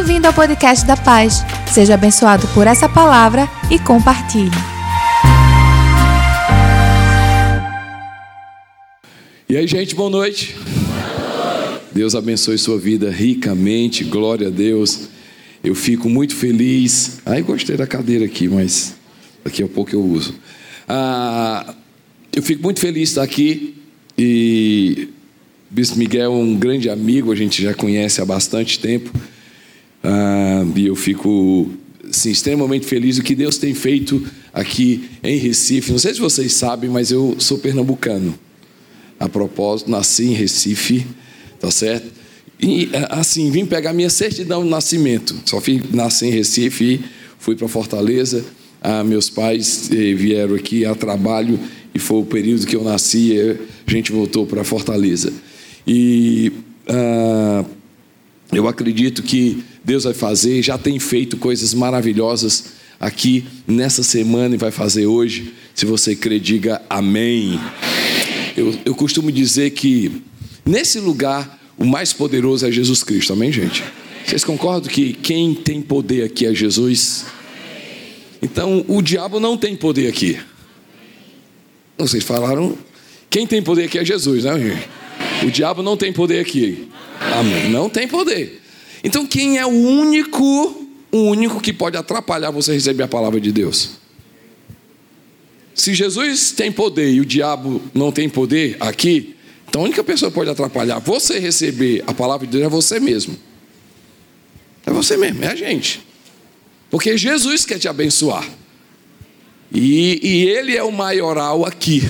Bem-vindo ao podcast da Paz. Seja abençoado por essa palavra e compartilhe. E aí, gente, boa noite. Deus abençoe sua vida ricamente, glória a Deus. Eu fico muito feliz. Ai, gostei da cadeira aqui, mas daqui a pouco eu uso. Ah, eu fico muito feliz de estar aqui e Bispo Miguel é um grande amigo, a gente já conhece há bastante tempo. Ah, e eu fico assim, extremamente feliz do que Deus tem feito aqui em Recife. Não sei se vocês sabem, mas eu sou pernambucano. A propósito, nasci em Recife, tá certo? E assim, vim pegar minha certidão de nascimento. Só fui nascer em Recife fui para Fortaleza. Ah, meus pais eh, vieram aqui a trabalho e foi o período que eu nasci. A gente voltou para Fortaleza. E ah, eu acredito que Deus vai fazer, já tem feito coisas maravilhosas aqui nessa semana e vai fazer hoje. Se você crê, diga amém. Eu, eu costumo dizer que nesse lugar o mais poderoso é Jesus Cristo, amém, gente? Vocês concordam que quem tem poder aqui é Jesus? Então o diabo não tem poder aqui. Vocês falaram, quem tem poder aqui é Jesus, né, gente? O diabo não tem poder aqui. Amém. Não tem poder. Então quem é o único, o único que pode atrapalhar você receber a palavra de Deus? Se Jesus tem poder e o diabo não tem poder aqui, então a única pessoa que pode atrapalhar você receber a palavra de Deus é você mesmo. É você mesmo, é a gente. Porque Jesus quer te abençoar. E, e Ele é o maioral aqui.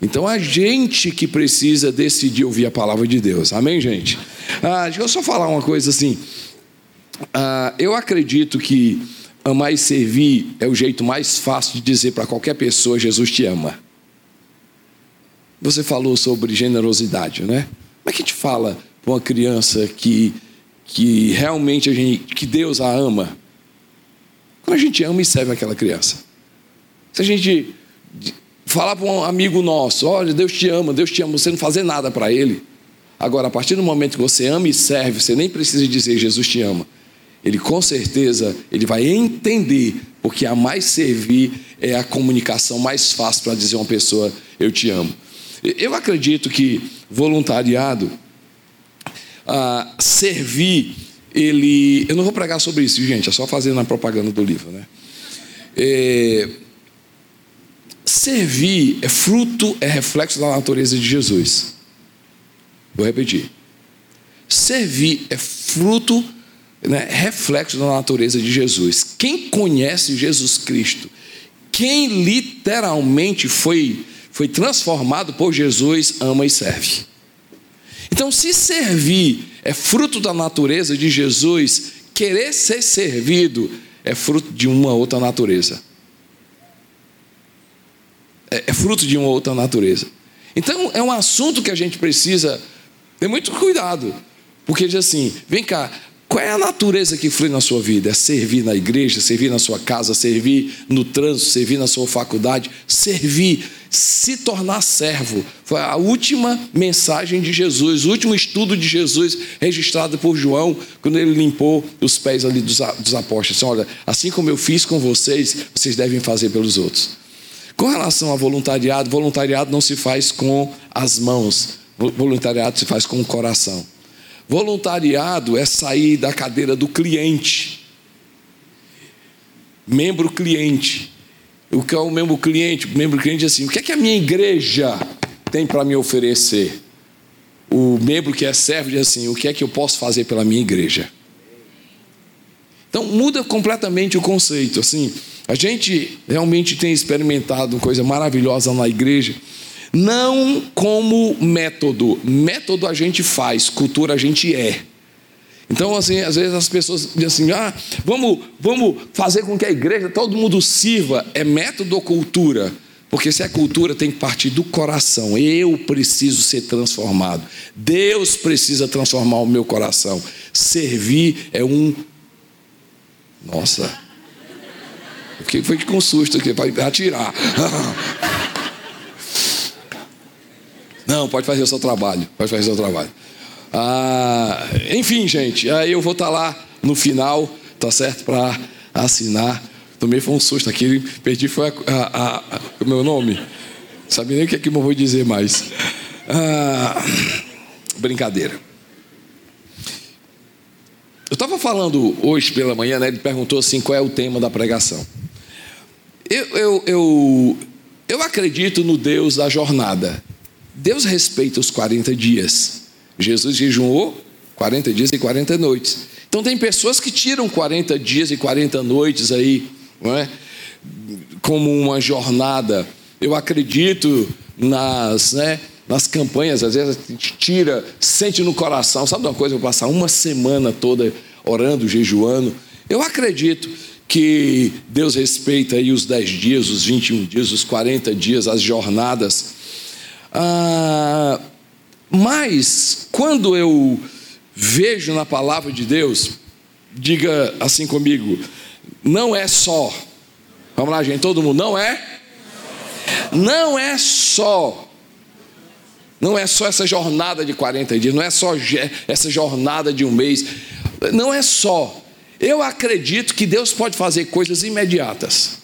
Então a gente que precisa decidir ouvir a palavra de Deus. Amém, gente? Ah, deixa eu só falar uma coisa assim. Ah, eu acredito que amar e servir é o jeito mais fácil de dizer para qualquer pessoa: Jesus te ama. Você falou sobre generosidade, né? Como é que a gente fala para uma criança que, que realmente a gente, que Deus a ama? Quando a gente ama e serve aquela criança. Se a gente falar para um amigo nosso: olha, Deus te ama, Deus te ama, você não fazer nada para ele. Agora, a partir do momento que você ama e serve, você nem precisa dizer Jesus te ama. Ele com certeza ele vai entender, porque a mais servir é a comunicação mais fácil para dizer a uma pessoa eu te amo. Eu acredito que voluntariado, ah, servir, ele. Eu não vou pregar sobre isso, gente, é só fazendo a propaganda do livro, né? É, Servir é fruto, é reflexo da natureza de Jesus. Vou repetir. Servir é fruto, né, reflexo da natureza de Jesus. Quem conhece Jesus Cristo, quem literalmente foi, foi transformado por Jesus, ama e serve. Então, se servir é fruto da natureza de Jesus, querer ser servido é fruto de uma outra natureza é, é fruto de uma outra natureza. Então é um assunto que a gente precisa ter muito cuidado, porque diz assim: vem cá, qual é a natureza que flui na sua vida? É servir na igreja, servir na sua casa, servir no trânsito, servir na sua faculdade, servir, se tornar servo. Foi a última mensagem de Jesus, o último estudo de Jesus registrado por João, quando ele limpou os pés ali dos, apóstolos. Olha, assim como eu fiz com vocês, vocês devem fazer pelos outros. Com relação a voluntariado, voluntariado não se faz com as mãos, voluntariado se faz com o coração. Voluntariado é sair da cadeira do cliente. Membro cliente. O que é o membro cliente? O membro cliente diz assim: o que é que a minha igreja tem para me oferecer? O membro que é servo diz assim: o que é que eu posso fazer pela minha igreja? Então muda completamente o conceito. Assim, a gente realmente tem experimentado coisa maravilhosa na igreja, não como método. Método a gente faz, cultura a gente é. Então, assim, às vezes as pessoas dizem assim: ah, vamos, vamos fazer com que a igreja, todo mundo sirva. É método ou cultura? Porque se é cultura, tem que partir do coração. Eu preciso ser transformado. Deus precisa transformar o meu coração. Servir é um. Nossa, que foi com susto aqui, vai atirar. Não, pode fazer o seu trabalho. Pode fazer o seu trabalho. Ah, enfim, gente, aí eu vou estar lá no final, tá certo? Para assinar. Tomei foi um susto aqui, perdi foi a, a, a, o meu nome. Sabe nem o que é que eu vou dizer mais. Ah, brincadeira. Eu estava falando hoje pela manhã, né? Ele perguntou assim: qual é o tema da pregação? Eu, eu, eu, eu acredito no Deus da jornada. Deus respeita os 40 dias. Jesus jejuou 40 dias e 40 noites. Então tem pessoas que tiram 40 dias e 40 noites aí, não é? Como uma jornada. Eu acredito nas, né, nas campanhas, às vezes a gente tira, sente no coração, sabe uma coisa, eu vou passar uma semana toda orando, jejuando. Eu acredito que Deus respeita aí os 10 dias, os 21 dias, os 40 dias, as jornadas. Ah, mas, quando eu vejo na palavra de Deus, diga assim comigo, não é só, vamos lá, gente, todo mundo, não é? Não é só não é só essa jornada de 40 dias, não é só essa jornada de um mês, não é só. Eu acredito que Deus pode fazer coisas imediatas.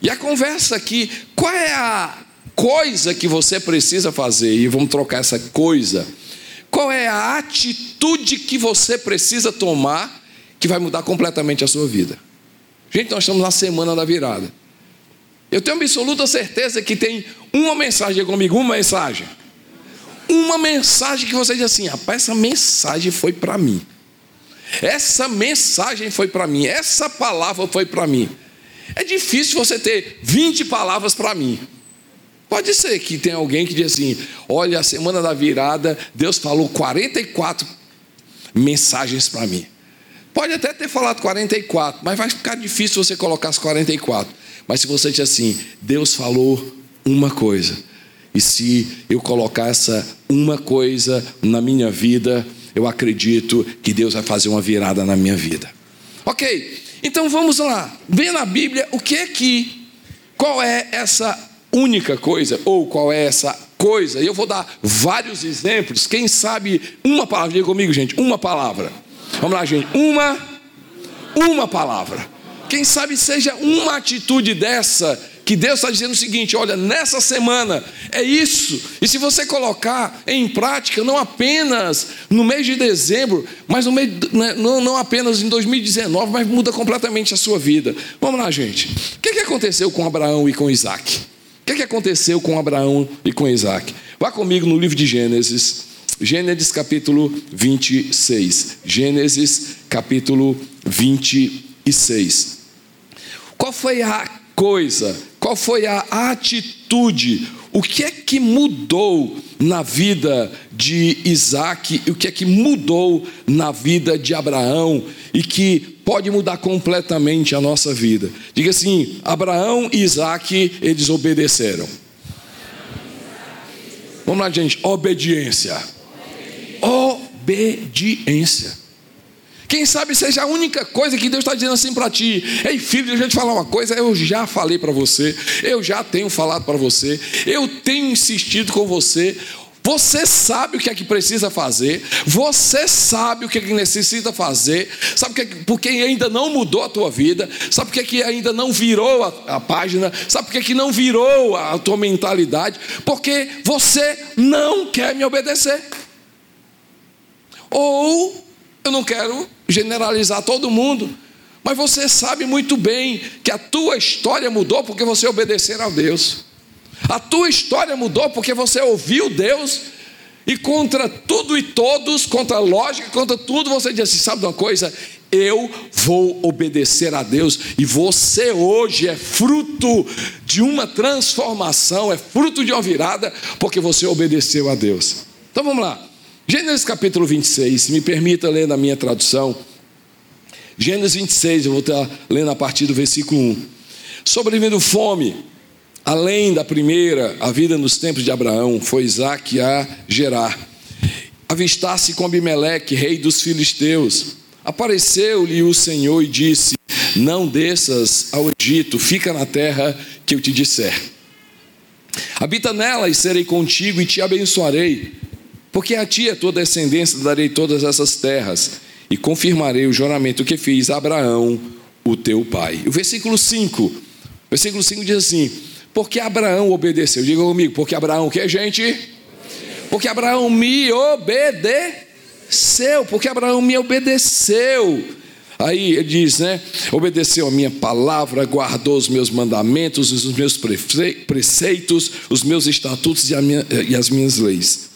E a conversa aqui, qual é a coisa que você precisa fazer? E vamos trocar essa coisa. Qual é a atitude que você precisa tomar que vai mudar completamente a sua vida? Gente, nós estamos na semana da virada. Eu tenho absoluta certeza que tem uma mensagem comigo, uma mensagem. Uma mensagem que você diz assim: rapaz, essa mensagem foi para mim. Essa mensagem foi para mim. Essa palavra foi para mim. É difícil você ter 20 palavras para mim. Pode ser que tenha alguém que diz assim: olha, a semana da virada, Deus falou 44 mensagens para mim. Pode até ter falado 44, mas vai ficar difícil você colocar as 44. Mas se você diz assim, Deus falou uma coisa, e se eu colocar essa uma coisa na minha vida, eu acredito que Deus vai fazer uma virada na minha vida. Ok, então vamos lá. Vê na Bíblia o que é que, qual é essa única coisa, ou qual é essa coisa. E eu vou dar vários exemplos. Quem sabe uma palavra, diga comigo, gente, uma palavra. Vamos lá, gente, uma, uma palavra. Quem sabe seja uma atitude dessa que Deus está dizendo o seguinte: olha, nessa semana é isso, e se você colocar em prática, não apenas no mês de dezembro, mas no mês, né, não, não apenas em 2019, mas muda completamente a sua vida. Vamos lá, gente. O que, que aconteceu com Abraão e com Isaac? O que, que aconteceu com Abraão e com Isaac? Vá comigo no livro de Gênesis, Gênesis capítulo 26. Gênesis capítulo 26. Qual foi a coisa? Qual foi a atitude? O que é que mudou na vida de Isaac? O que é que mudou na vida de Abraão? E que pode mudar completamente a nossa vida. Diga assim: Abraão e Isaac, eles obedeceram. Vamos lá, gente. Obediência. Obediência. Quem sabe seja a única coisa que Deus está dizendo assim para ti. Ei, filho, deixa eu te falar uma coisa. Eu já falei para você, eu já tenho falado para você, eu tenho insistido com você. Você sabe o que é que precisa fazer, você sabe o que é que necessita fazer, sabe é por que ainda não mudou a tua vida, sabe por que ainda não virou a, a página, sabe por que não virou a tua mentalidade, porque você não quer me obedecer. Ou eu não quero generalizar todo mundo, mas você sabe muito bem que a tua história mudou porque você obedeceu a Deus. A tua história mudou porque você ouviu Deus e contra tudo e todos, contra a lógica, contra tudo, você diz assim: sabe de uma coisa? Eu vou obedecer a Deus e você hoje é fruto de uma transformação, é fruto de uma virada, porque você obedeceu a Deus. Então vamos lá. Gênesis capítulo 26, me permita ler na minha tradução. Gênesis 26, eu vou estar lendo a partir do versículo 1. Sobrevivendo fome, além da primeira, a vida nos tempos de Abraão, foi Isaac a gerar. Avistasse com Abimeleque, rei dos filisteus. Apareceu-lhe o Senhor e disse: Não desças ao Egito, fica na terra que eu te disser. Habita nela e serei contigo e te abençoarei Porque a ti é tua descendência darei todas essas terras, e confirmarei o juramento que fiz a Abraão, o teu pai. O versículo 5, versículo 5 diz assim: Porque Abraão obedeceu, diga comigo, porque Abraão que, gente? Porque Abraão me obedeceu, porque Abraão me obedeceu. Aí ele diz, né? Obedeceu a minha palavra, guardou os meus mandamentos, os meus preceitos, os meus estatutos e, minha, e as minhas leis.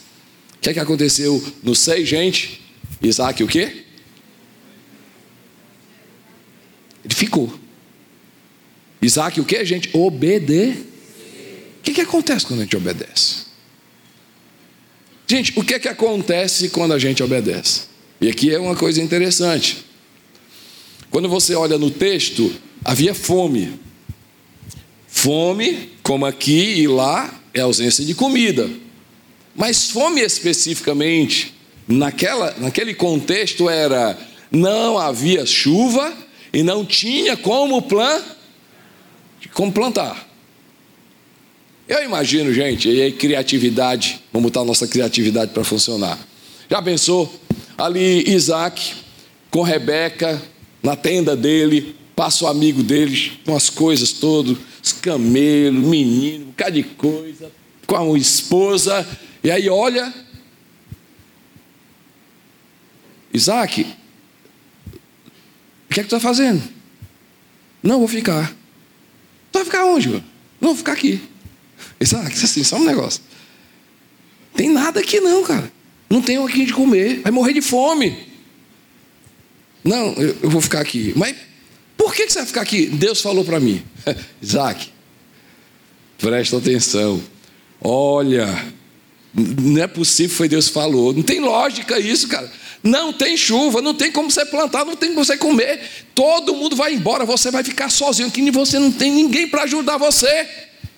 O que é que aconteceu no 6, gente? Isaac o quê? Ele ficou. Isaac o que, gente? Obede. O que, que acontece quando a gente obedece? Gente, o que é que acontece quando a gente obedece? E aqui é uma coisa interessante. Quando você olha no texto, havia fome. Fome, como aqui e lá, é ausência de comida. Mas fome especificamente, naquela, naquele contexto, era não havia chuva e não tinha como, plan, como plantar. Eu imagino, gente, e aí criatividade, vamos botar a nossa criatividade para funcionar. Já pensou? Ali Isaac com Rebeca na tenda dele, passa o amigo dele com as coisas todas, os camelos, menino, um bocado de coisa, com a esposa, e aí olha, Isaac, o que é que tu está fazendo? Não, vou ficar. Tu vai ficar onde? Não, vou ficar aqui. Isaac, assim, só um negócio. Tem nada aqui não, cara. Não tem aqui de comer. Vai morrer de fome. Não, eu, eu vou ficar aqui. Mas por que, que você vai ficar aqui? Deus falou para mim. Isaac, presta atenção. Olha, não é possível, foi Deus falou. Não tem lógica isso, cara. Não tem chuva, não tem como você plantar, não tem como você comer. Todo mundo vai embora, você vai ficar sozinho, que você não tem ninguém para ajudar você.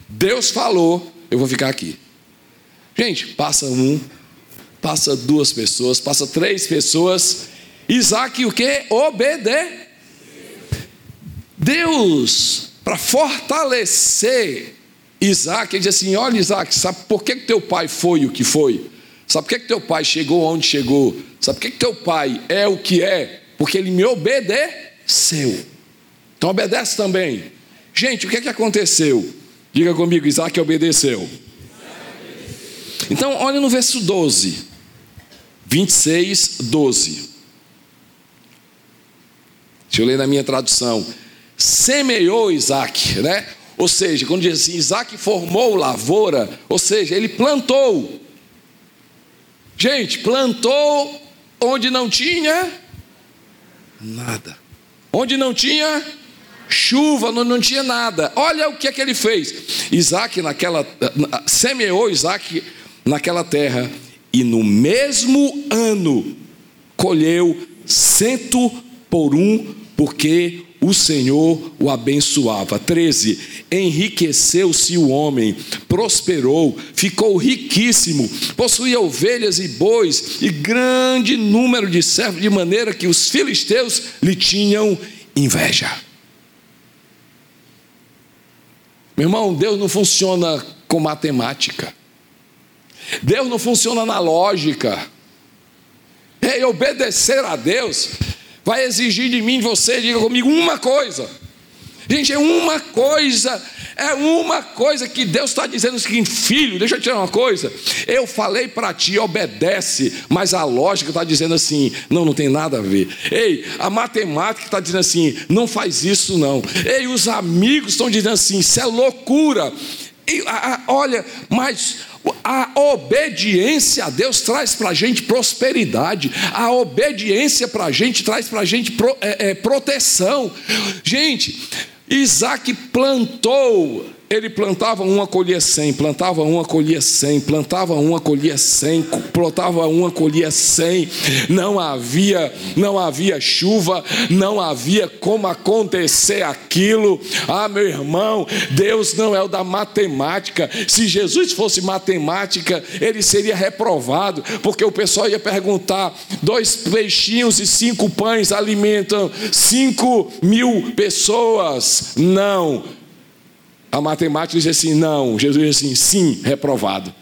Deus falou, eu vou ficar aqui. Gente, passa um, passa duas pessoas, passa três pessoas. Isaac o que? Obede. Deus, para fortalecer Isaac, ele diz assim: olha, Isaac, sabe por que, que teu pai foi o que foi? Sabe por que, que teu pai chegou onde chegou? Sabe por que, que teu pai é o que é? Porque ele me obedeceu. Então obedece também. Gente, o que, que aconteceu? Diga comigo, Isaac obedeceu. Então, olha no verso 12. 26, 12. Deixa eu ler na minha tradução. Semeou Isaac, né? Ou seja, quando diz assim, Isaac formou lavoura, ou seja, ele plantou. Gente, plantou onde não tinha nada. Onde não tinha chuva, não, não tinha nada. Olha o que é que ele fez. Isaac naquela semeou Isaac naquela terra e no mesmo ano colheu cento por um, porque o Senhor o abençoava. 13. Enriqueceu-se o homem, prosperou, ficou riquíssimo, possuía ovelhas e bois e grande número de servos, de maneira que os filisteus lhe tinham inveja. Meu irmão, Deus não funciona com matemática. Deus não funciona na lógica. E obedecer a Deus vai exigir de mim, você, diga comigo, uma coisa. Gente, é uma coisa, é uma coisa que Deus está dizendo o seguinte: filho, deixa eu te dizer uma coisa. Eu falei para ti, obedece, mas a lógica está dizendo assim: não, não tem nada a ver. Ei, a matemática está dizendo assim: não faz isso não. Ei, os amigos estão dizendo assim: isso é loucura. E, a, a, olha, mas a obediência a Deus traz para a gente prosperidade, a obediência para a gente traz para a gente pro, é, é, proteção. Gente, Isaac plantou ele plantava uma, colhia cem, plantava uma, colhia cem, plantava uma, colhia cem, plantava uma, colhia cem. Não havia, não havia chuva, não havia como acontecer aquilo. Ah, meu irmão, Deus não é o da matemática. Se Jesus fosse matemática, ele seria reprovado, porque o pessoal ia perguntar: dois peixinhos e cinco pães alimentam cinco mil pessoas? Não a matemática diz assim: não. Jesus diz assim: sim, reprovado.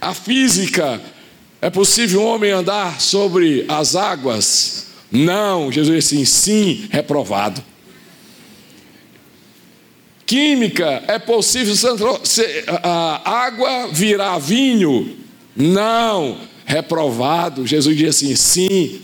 a física. É possível um homem andar sobre as águas? Não, Jesus disse assim, sim, reprovado. Química, é possível a água virar vinho? Não, reprovado. Jesus disse assim, sim,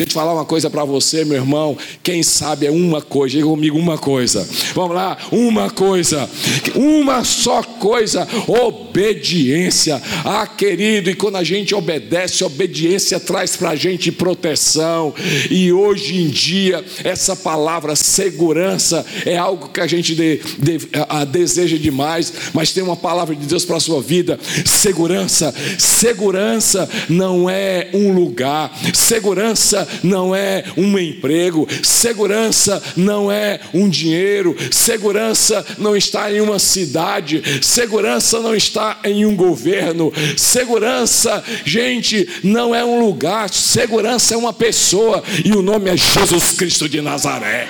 Deixa eu te falar uma coisa para você, meu irmão. Quem sabe é uma coisa. Diga comigo uma coisa. Vamos lá, uma coisa. Uma só coisa. Obediência. Ah, querido, e quando a gente obedece, obediência traz para a gente proteção. E hoje em dia, essa palavra segurança é algo que a gente de, de, a, deseja demais. Mas tem uma palavra de Deus para a sua vida: segurança. Segurança não é um lugar. Segurança não é um emprego, segurança não é um dinheiro, segurança não está em uma cidade, segurança não está em um governo, segurança, gente, não é um lugar, segurança é uma pessoa e o nome é Jesus Cristo de Nazaré.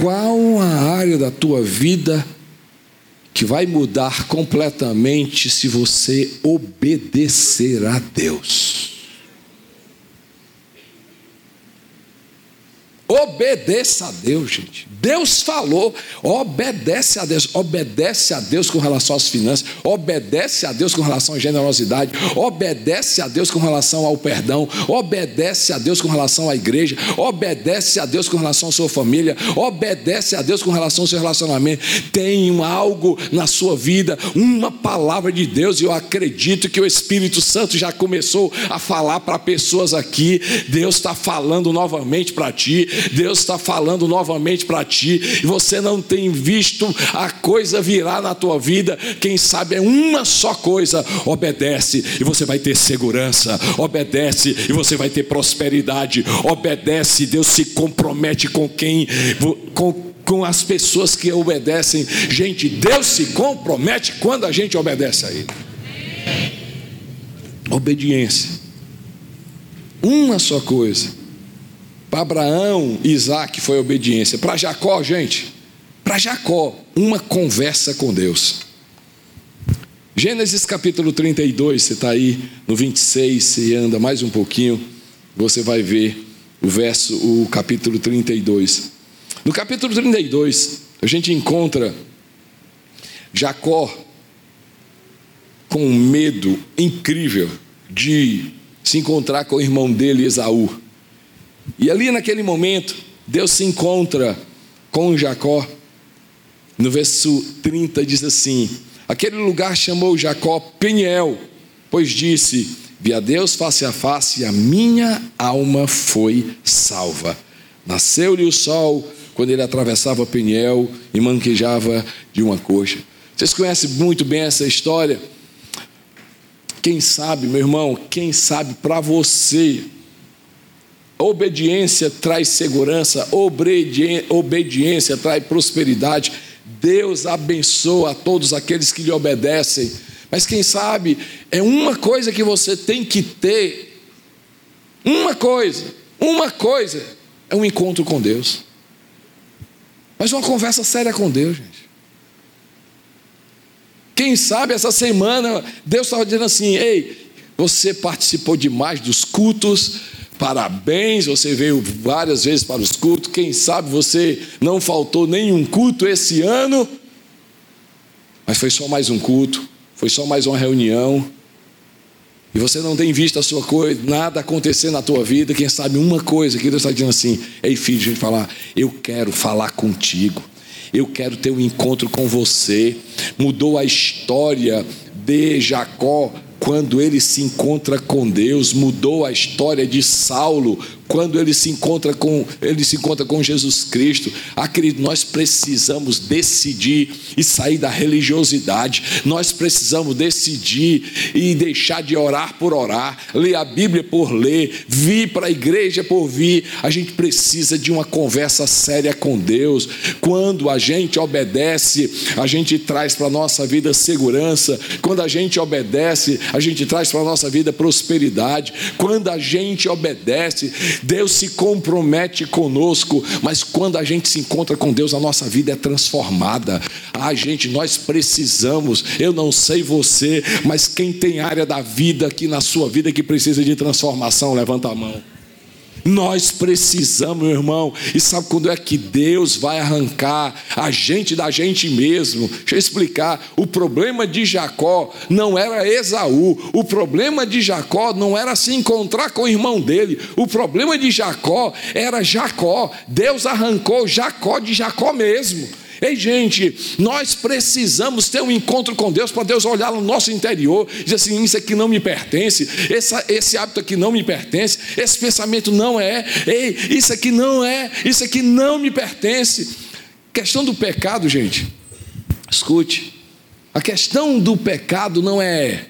Qual a área da tua vida que vai mudar completamente se você obedecer a Deus. Obedeça a Deus, gente. Deus falou, obedece a Deus, obedece a Deus com relação às finanças, obedece a Deus com relação à generosidade, obedece a Deus com relação ao perdão, obedece a Deus com relação à igreja, obedece a Deus com relação à sua família, obedece a Deus com relação ao seu relacionamento. Tem algo na sua vida, uma palavra de Deus, e eu acredito que o Espírito Santo já começou a falar para pessoas aqui. Deus está falando novamente para ti, Deus está falando novamente para ti, e você não tem visto a coisa virar na tua vida, quem sabe é uma só coisa: obedece e você vai ter segurança, obedece e você vai ter prosperidade, obedece, Deus se compromete com quem, com com as pessoas que obedecem. Gente, Deus se compromete quando a gente obedece a Ele. Obediência. Uma só coisa. Para Abraão, Isaac foi obediência. Para Jacó, gente, para Jacó, uma conversa com Deus. Gênesis capítulo 32, você está aí no 26, você anda mais um pouquinho, você vai ver o verso, o capítulo 32. No capítulo 32, a gente encontra Jacó com um medo incrível de se encontrar com o irmão dele, Esaú. E ali naquele momento, Deus se encontra com Jacó. No verso 30 diz assim: Aquele lugar chamou Jacó Peniel, pois disse: Vi a Deus face a face e a minha alma foi salva. Nasceu-lhe o sol quando ele atravessava Peniel e manquejava de uma coxa. Vocês conhecem muito bem essa história? Quem sabe, meu irmão, quem sabe para você Obediência traz segurança, obediência traz prosperidade. Deus abençoa a todos aqueles que lhe obedecem. Mas quem sabe, é uma coisa que você tem que ter. Uma coisa, uma coisa, é um encontro com Deus. Mas uma conversa séria com Deus, gente. Quem sabe essa semana Deus estava dizendo assim: ei, você participou demais dos cultos, Parabéns, você veio várias vezes para os cultos. Quem sabe você não faltou nenhum culto esse ano, mas foi só mais um culto, foi só mais uma reunião. E você não tem visto a sua coisa, nada acontecer na tua vida. Quem sabe uma coisa que Deus está dizendo assim: Ei, filho, a gente falar, eu quero falar contigo. Eu quero ter um encontro com você. Mudou a história de Jacó quando ele se encontra com Deus, mudou a história de Saulo quando ele se encontra com ele se encontra com Jesus Cristo, nós precisamos decidir e sair da religiosidade. Nós precisamos decidir e deixar de orar por orar, ler a Bíblia por ler, vir para a igreja por vir. A gente precisa de uma conversa séria com Deus. Quando a gente obedece, a gente traz para a nossa vida segurança. Quando a gente obedece, a gente traz para a nossa vida prosperidade. Quando a gente obedece, Deus se compromete conosco, mas quando a gente se encontra com Deus, a nossa vida é transformada. Ah, gente, nós precisamos. Eu não sei você, mas quem tem área da vida aqui na sua vida que precisa de transformação, levanta a mão. Nós precisamos, meu irmão, e sabe quando é que Deus vai arrancar a gente da gente mesmo? Deixa eu explicar. O problema de Jacó não era Esaú, o problema de Jacó não era se encontrar com o irmão dele, o problema de Jacó era Jacó. Deus arrancou Jacó de Jacó mesmo. Ei, gente, nós precisamos ter um encontro com Deus para Deus olhar no nosso interior e dizer assim: isso aqui não me pertence, esse, esse hábito aqui não me pertence, esse pensamento não é, ei, isso aqui não é, isso aqui não me pertence. Questão do pecado, gente, escute, a questão do pecado não é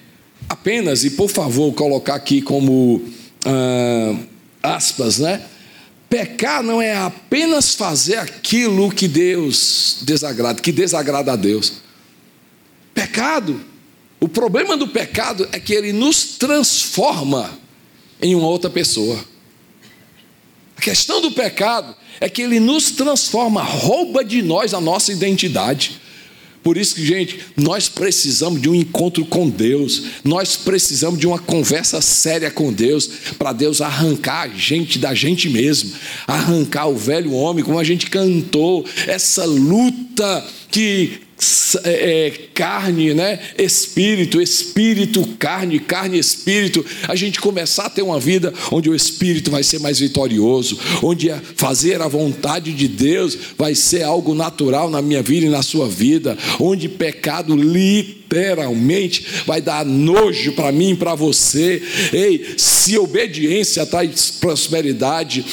apenas, e por favor, colocar aqui como ah, aspas, né? Pecar não é apenas fazer aquilo que Deus desagrada, que desagrada a Deus. Pecado, o problema do pecado é que ele nos transforma em uma outra pessoa. A questão do pecado é que ele nos transforma, rouba de nós a nossa identidade. Por isso que, gente, nós precisamos de um encontro com Deus, nós precisamos de uma conversa séria com Deus, para Deus arrancar a gente da gente mesmo, arrancar o velho homem, como a gente cantou, essa luta que é, é, carne, né? Espírito, espírito, carne, carne, espírito. A gente começar a ter uma vida onde o espírito vai ser mais vitorioso, onde fazer a vontade de Deus vai ser algo natural na minha vida e na sua vida, onde pecado literalmente vai dar nojo para mim e para você. Ei, se obediência traz prosperidade,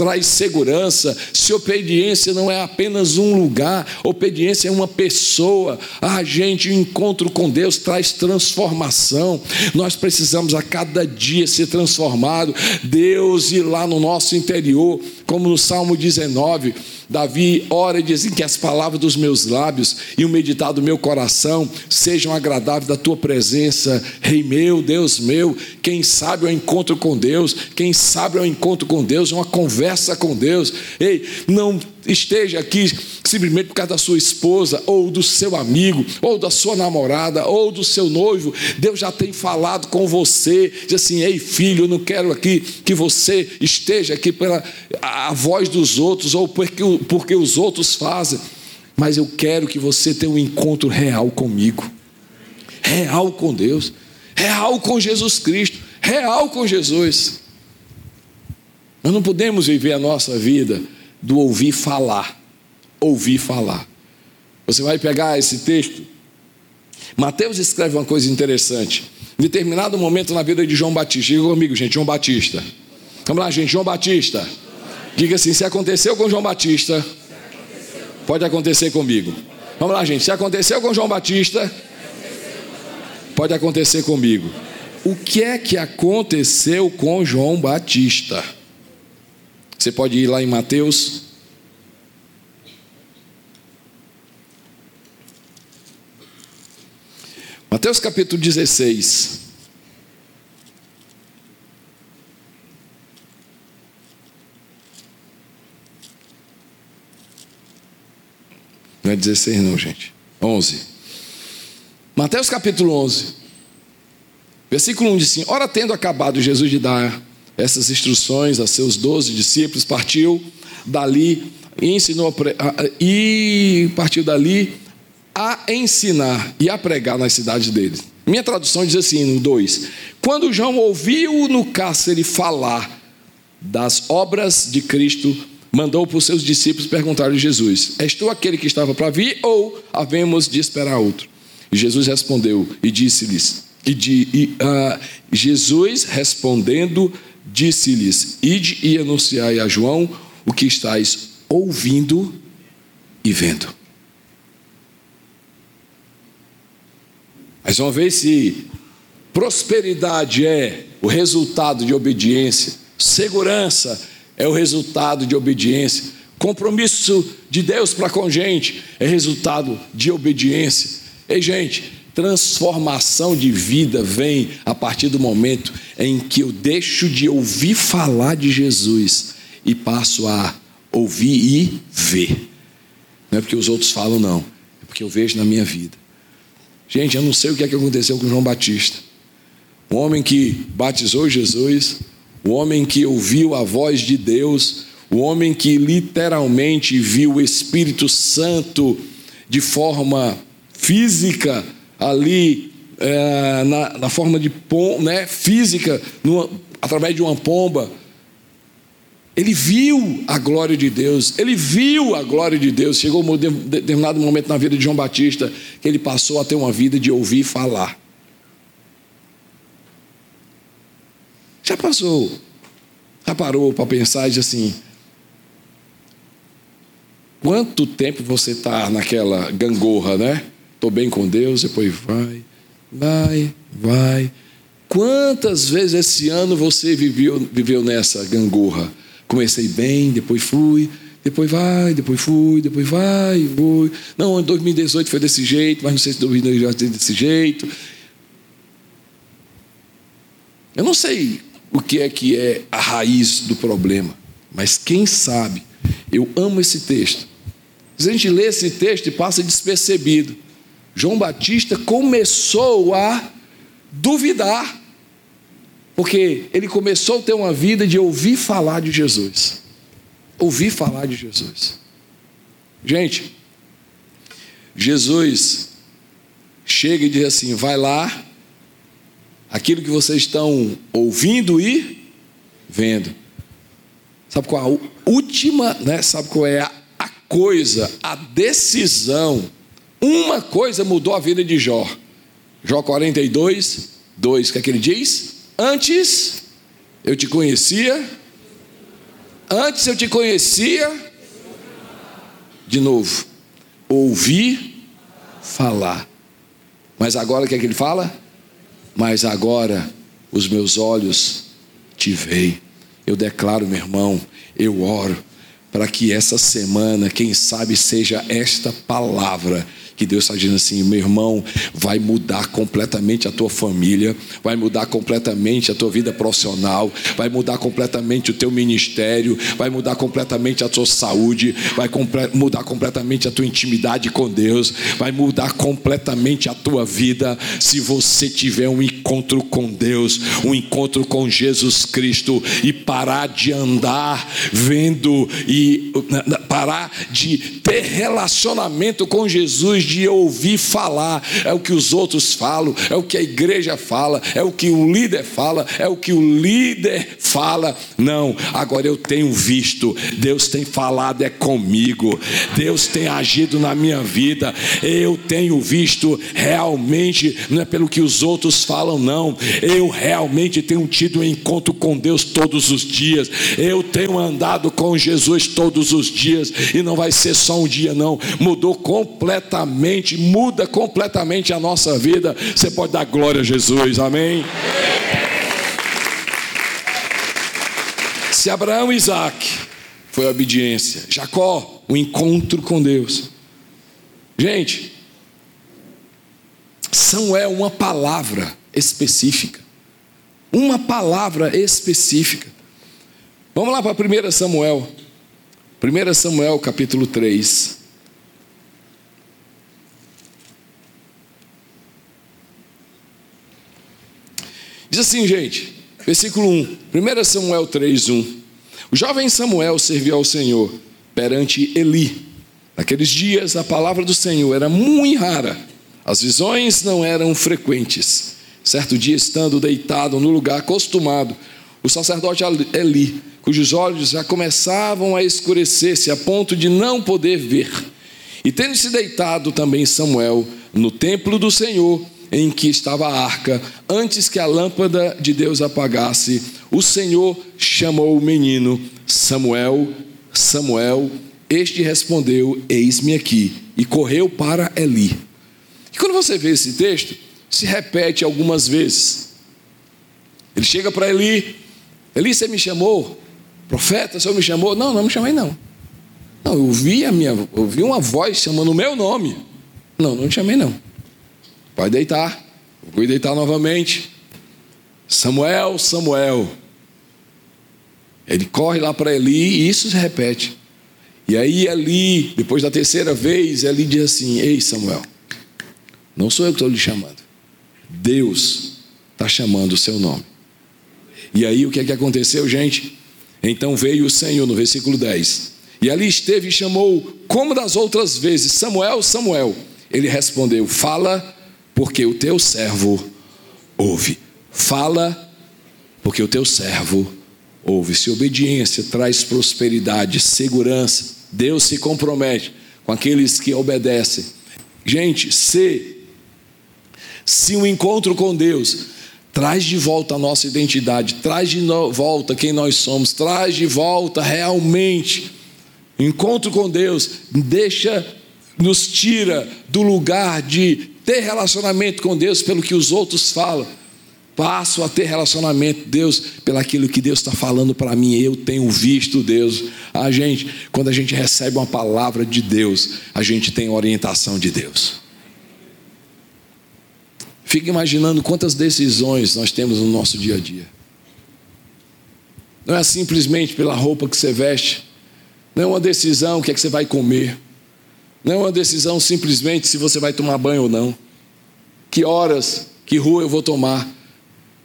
traz segurança, se obediência não é apenas um lugar, obediência é uma pessoa. Ah, gente, o encontro com Deus traz transformação. Nós precisamos a cada dia ser transformado. Deus ir lá no nosso interior, como no Salmo 19 Davi ora e diz que as palavras dos meus lábios e o meditar do meu coração sejam agradáveis da tua presença, Rei meu, Deus meu. Quem sabe eu encontro com Deus, quem sabe eu encontro com Deus, uma conversa com Deus. Ei, não esteja aqui simplesmente por causa da sua esposa, ou do seu amigo, ou da sua namorada, ou do seu noivo. Deus já tem falado com você, diz assim: ei filho, eu não quero aqui que você esteja aqui pela a voz dos outros, ou porque, porque os outros fazem, mas eu quero que você tenha um encontro real comigo, real com Deus, real com Jesus Cristo, real com Jesus. Nós não podemos viver a nossa vida do ouvir falar. Ouvir falar. Você vai pegar esse texto. Mateus escreve uma coisa interessante. Em determinado momento na vida de João Batista, diga comigo, gente, João Batista. Vamos lá, gente, João Batista. Diga assim: se aconteceu com João Batista, pode acontecer comigo. Vamos lá, gente, se aconteceu com João Batista, pode acontecer comigo. O que é que aconteceu com João Batista? Você pode ir lá em Mateus. Mateus capítulo 16. Não é 16 não, gente. 11. Mateus capítulo 11. Versículo 1 diz assim: Ora, tendo acabado Jesus de dar essas instruções a seus doze discípulos, partiu dali e ensinou e partiu dali a ensinar e a pregar nas cidades deles. Minha tradução diz assim no 2: Quando João ouviu no cárcere falar das obras de Cristo, mandou para os seus discípulos perguntar a Jesus: És tu aquele que estava para vir ou havemos de esperar outro? E Jesus respondeu e disse-lhes: e, de, e uh, Jesus respondendo disse-lhes: Ide e anunciai a João o que estáis ouvindo e vendo. Mais uma vez, se prosperidade é o resultado de obediência, segurança é o resultado de obediência, compromisso de Deus para com gente é resultado de obediência. Ei, gente, transformação de vida vem a partir do momento em que eu deixo de ouvir falar de Jesus e passo a ouvir e ver. Não é porque os outros falam, não, é porque eu vejo na minha vida. Gente, eu não sei o que é que aconteceu com João Batista. O homem que batizou Jesus, o homem que ouviu a voz de Deus, o homem que literalmente viu o Espírito Santo de forma física ali, é, na, na, forma de pom, né, física, numa, através de uma pomba. Ele viu a glória de Deus, ele viu a glória de Deus. Chegou um determinado momento na vida de João Batista que ele passou a ter uma vida de ouvir falar. Já passou, já parou para pensar e diz assim: quanto tempo você está naquela gangorra, né? Estou bem com Deus, depois vai, vai, vai. Quantas vezes esse ano você viveu, viveu nessa gangorra? Comecei bem, depois fui, depois vai, depois fui, depois vai, vou. Não, em 2018 foi desse jeito, mas não sei se 2018 vai desse jeito. Eu não sei o que é que é a raiz do problema, mas quem sabe, eu amo esse texto. Se a gente lê esse texto e passa despercebido, João Batista começou a duvidar, porque ele começou a ter uma vida de ouvir falar de Jesus. Ouvir falar de Jesus. Gente, Jesus chega e diz assim: vai lá, aquilo que vocês estão ouvindo e vendo. Sabe qual a última, né? Sabe qual é a coisa, a decisão? Uma coisa mudou a vida de Jó. Jó 42, 2, o que é que ele diz? Antes eu te conhecia, antes eu te conhecia, de novo, ouvi falar. Mas agora o que é que ele fala? mas agora os meus olhos te veem. Eu declaro, meu irmão, eu oro para que essa semana, quem sabe, seja esta palavra que Deus está dizendo assim, meu irmão, vai mudar completamente a tua família, vai mudar completamente a tua vida profissional, vai mudar completamente o teu ministério, vai mudar completamente a tua saúde, vai comple mudar completamente a tua intimidade com Deus, vai mudar completamente a tua vida se você tiver um encontro com Deus, um encontro com Jesus Cristo e parar de andar vendo e parar de ter relacionamento com Jesus de ouvir falar, é o que os outros falam, é o que a igreja fala, é o que o líder fala, é o que o líder fala. Não, agora eu tenho visto, Deus tem falado é comigo, Deus tem agido na minha vida, eu tenho visto realmente, não é pelo que os outros falam, não, eu realmente tenho tido um encontro com Deus todos os dias, eu tenho andado com Jesus todos os dias, e não vai ser só um dia, não, mudou completamente muda completamente a nossa vida. Você pode dar glória a Jesus, amém? Se Abraão e Isaac foi a obediência, Jacó, o encontro com Deus. Gente, Samuel, é uma palavra específica. Uma palavra específica. Vamos lá para 1 Samuel. 1 Samuel capítulo 3. Diz assim, gente, versículo 1, 1 Samuel 3, 1. O jovem Samuel serviu ao Senhor perante Eli. Naqueles dias a palavra do Senhor era muito rara, as visões não eram frequentes. Certo dia, estando deitado no lugar acostumado, o sacerdote Eli, cujos olhos já começavam a escurecer-se a ponto de não poder ver, e tendo se deitado também Samuel no templo do Senhor, em que estava a arca, antes que a lâmpada de Deus apagasse, o Senhor chamou o menino Samuel, Samuel, este respondeu: Eis-me aqui, e correu para Eli. E quando você vê esse texto, se repete algumas vezes. Ele chega para Eli: Eli, você me chamou? Profeta, o senhor me chamou? Não, não me chamei, não. Não, eu ouvi, a minha, eu uma voz chamando o meu nome. Não, não me chamei, não. Vai deitar. Vou deitar novamente. Samuel, Samuel. Ele corre lá para Eli e isso se repete. E aí Eli, depois da terceira vez, Eli diz assim: Ei Samuel, não sou eu que estou lhe chamando. Deus está chamando o seu nome. E aí o que é que aconteceu, gente? Então veio o Senhor, no versículo 10. E ali esteve e chamou, como das outras vezes, Samuel, Samuel. Ele respondeu: Fala, porque o teu servo ouve. Fala, porque o teu servo ouve-se. Obediência traz prosperidade, segurança. Deus se compromete com aqueles que obedecem. Gente, se, se um encontro com Deus traz de volta a nossa identidade, traz de volta quem nós somos, traz de volta realmente. Encontro com Deus, deixa, nos tira do lugar de ter relacionamento com Deus pelo que os outros falam passo a ter relacionamento, Deus, pelaquilo que Deus está falando para mim, eu tenho visto Deus. A gente, quando a gente recebe uma palavra de Deus, a gente tem orientação de Deus. Fica imaginando quantas decisões nós temos no nosso dia a dia. Não é simplesmente pela roupa que você veste, não é uma decisão o que é que você vai comer, não é uma decisão simplesmente se você vai tomar banho ou não, que horas, que rua eu vou tomar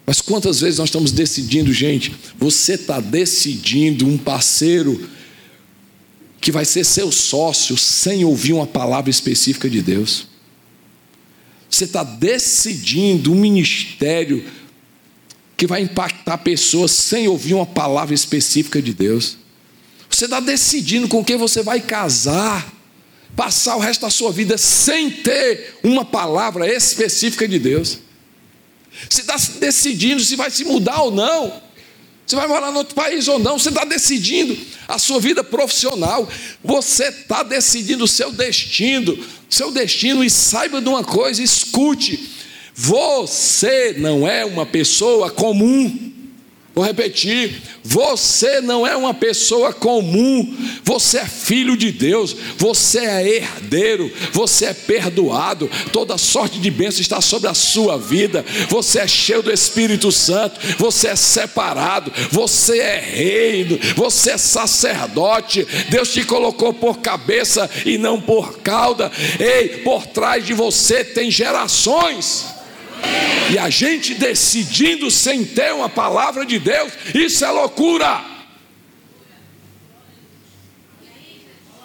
mas quantas vezes nós estamos decidindo, gente, você está decidindo um parceiro que vai ser seu sócio sem ouvir uma palavra específica de Deus. Você está decidindo um ministério que vai impactar pessoas sem ouvir uma palavra específica de Deus. Você está decidindo com quem você vai casar, passar o resto da sua vida sem ter uma palavra específica de Deus. Você está decidindo se vai se mudar ou não. Se vai morar em outro país ou não. Você está decidindo a sua vida profissional. Você está decidindo o seu destino. Seu destino. E saiba de uma coisa: escute. Você não é uma pessoa comum. Vou repetir: você não é uma pessoa comum, você é filho de Deus, você é herdeiro, você é perdoado, toda sorte de bênção está sobre a sua vida, você é cheio do Espírito Santo, você é separado, você é rei, você é sacerdote, Deus te colocou por cabeça e não por cauda, ei, por trás de você tem gerações. E a gente decidindo sem ter uma palavra de Deus, isso é loucura.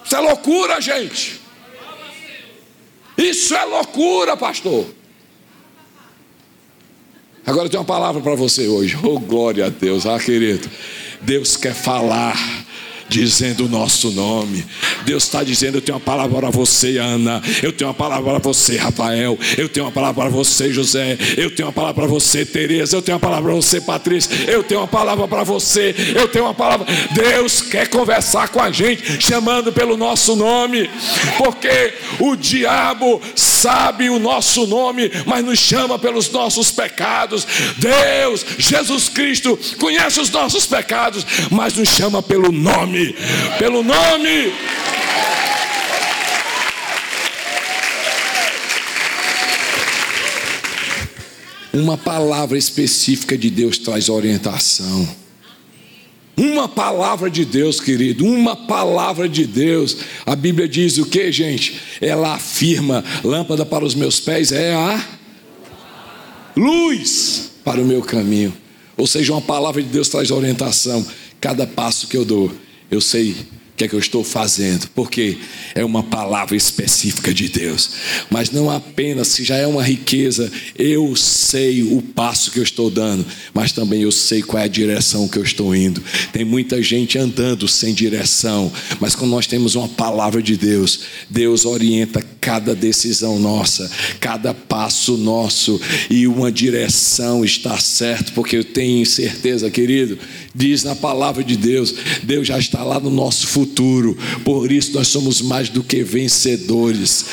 Isso é loucura, gente. Isso é loucura, pastor. Agora eu tenho uma palavra para você hoje. Oh, glória a Deus. Ah, querido. Deus quer falar dizendo o nosso nome. Deus está dizendo: Eu tenho uma palavra para você, Ana. Eu tenho uma palavra para você, Rafael. Eu tenho uma palavra para você, José. Eu tenho uma palavra para você, Tereza. Eu tenho uma palavra para você, Patrícia. Eu tenho uma palavra para você. Eu tenho uma palavra. Deus quer conversar com a gente, chamando pelo nosso nome, porque o diabo sabe o nosso nome, mas nos chama pelos nossos pecados. Deus, Jesus Cristo, conhece os nossos pecados, mas nos chama pelo nome nome, pelo nome. Uma palavra específica de Deus traz orientação. Uma palavra de Deus, querido, uma palavra de Deus. A Bíblia diz o que, gente? Ela afirma: lâmpada para os meus pés é a luz para o meu caminho. Ou seja, uma palavra de Deus traz orientação. Cada passo que eu dou, eu sei o que é que eu estou fazendo, porque é uma palavra específica de Deus, mas não apenas se já é uma riqueza, eu sei o passo que eu estou dando, mas também eu sei qual é a direção que eu estou indo. Tem muita gente andando sem direção, mas quando nós temos uma palavra de Deus, Deus orienta cada decisão nossa, cada passo nosso e uma direção está certo, porque eu tenho certeza, querido, diz na palavra de Deus, Deus já está lá no nosso futuro, por isso nós somos mais do que vencedores.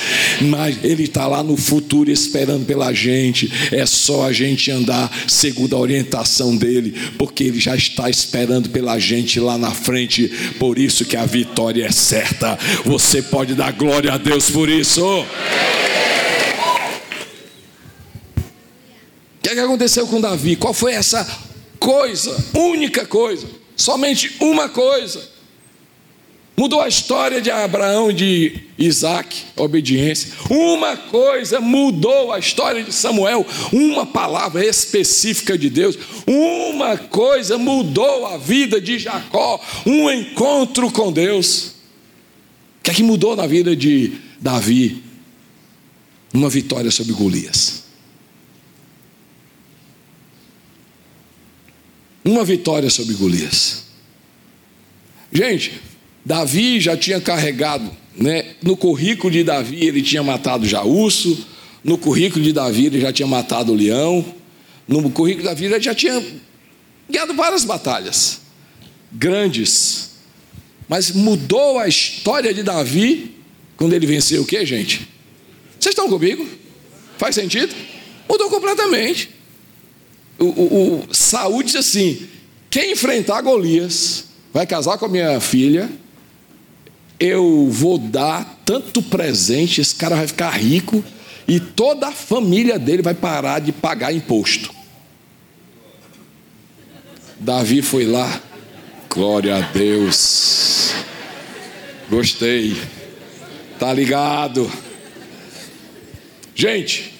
Mas Ele está lá no futuro esperando pela gente, é só a gente andar segundo a orientação dEle, porque Ele já está esperando pela gente lá na frente, por isso que a vitória é certa. Você pode dar glória a Deus por isso. que, é que aconteceu com Davi? Qual foi essa coisa, única coisa, somente uma coisa? Mudou a história de Abraão e de Isaac, obediência. Uma coisa mudou a história de Samuel, uma palavra específica de Deus. Uma coisa mudou a vida de Jacó, um encontro com Deus. O que é que mudou na vida de Davi? Uma vitória sobre Golias. Uma vitória sobre Golias. Gente, Davi já tinha carregado, né? no currículo de Davi ele tinha matado urso, no currículo de Davi ele já tinha matado o leão, no currículo de Davi ele já tinha guiado várias batalhas grandes. Mas mudou a história de Davi quando ele venceu o que, gente? Vocês estão comigo? Faz sentido? Mudou completamente. O, o, o Saúl disse assim: quem enfrentar Golias vai casar com a minha filha eu vou dar tanto presente, esse cara vai ficar rico e toda a família dele vai parar de pagar imposto. Davi foi lá, glória a Deus. Gostei. Tá ligado? Gente,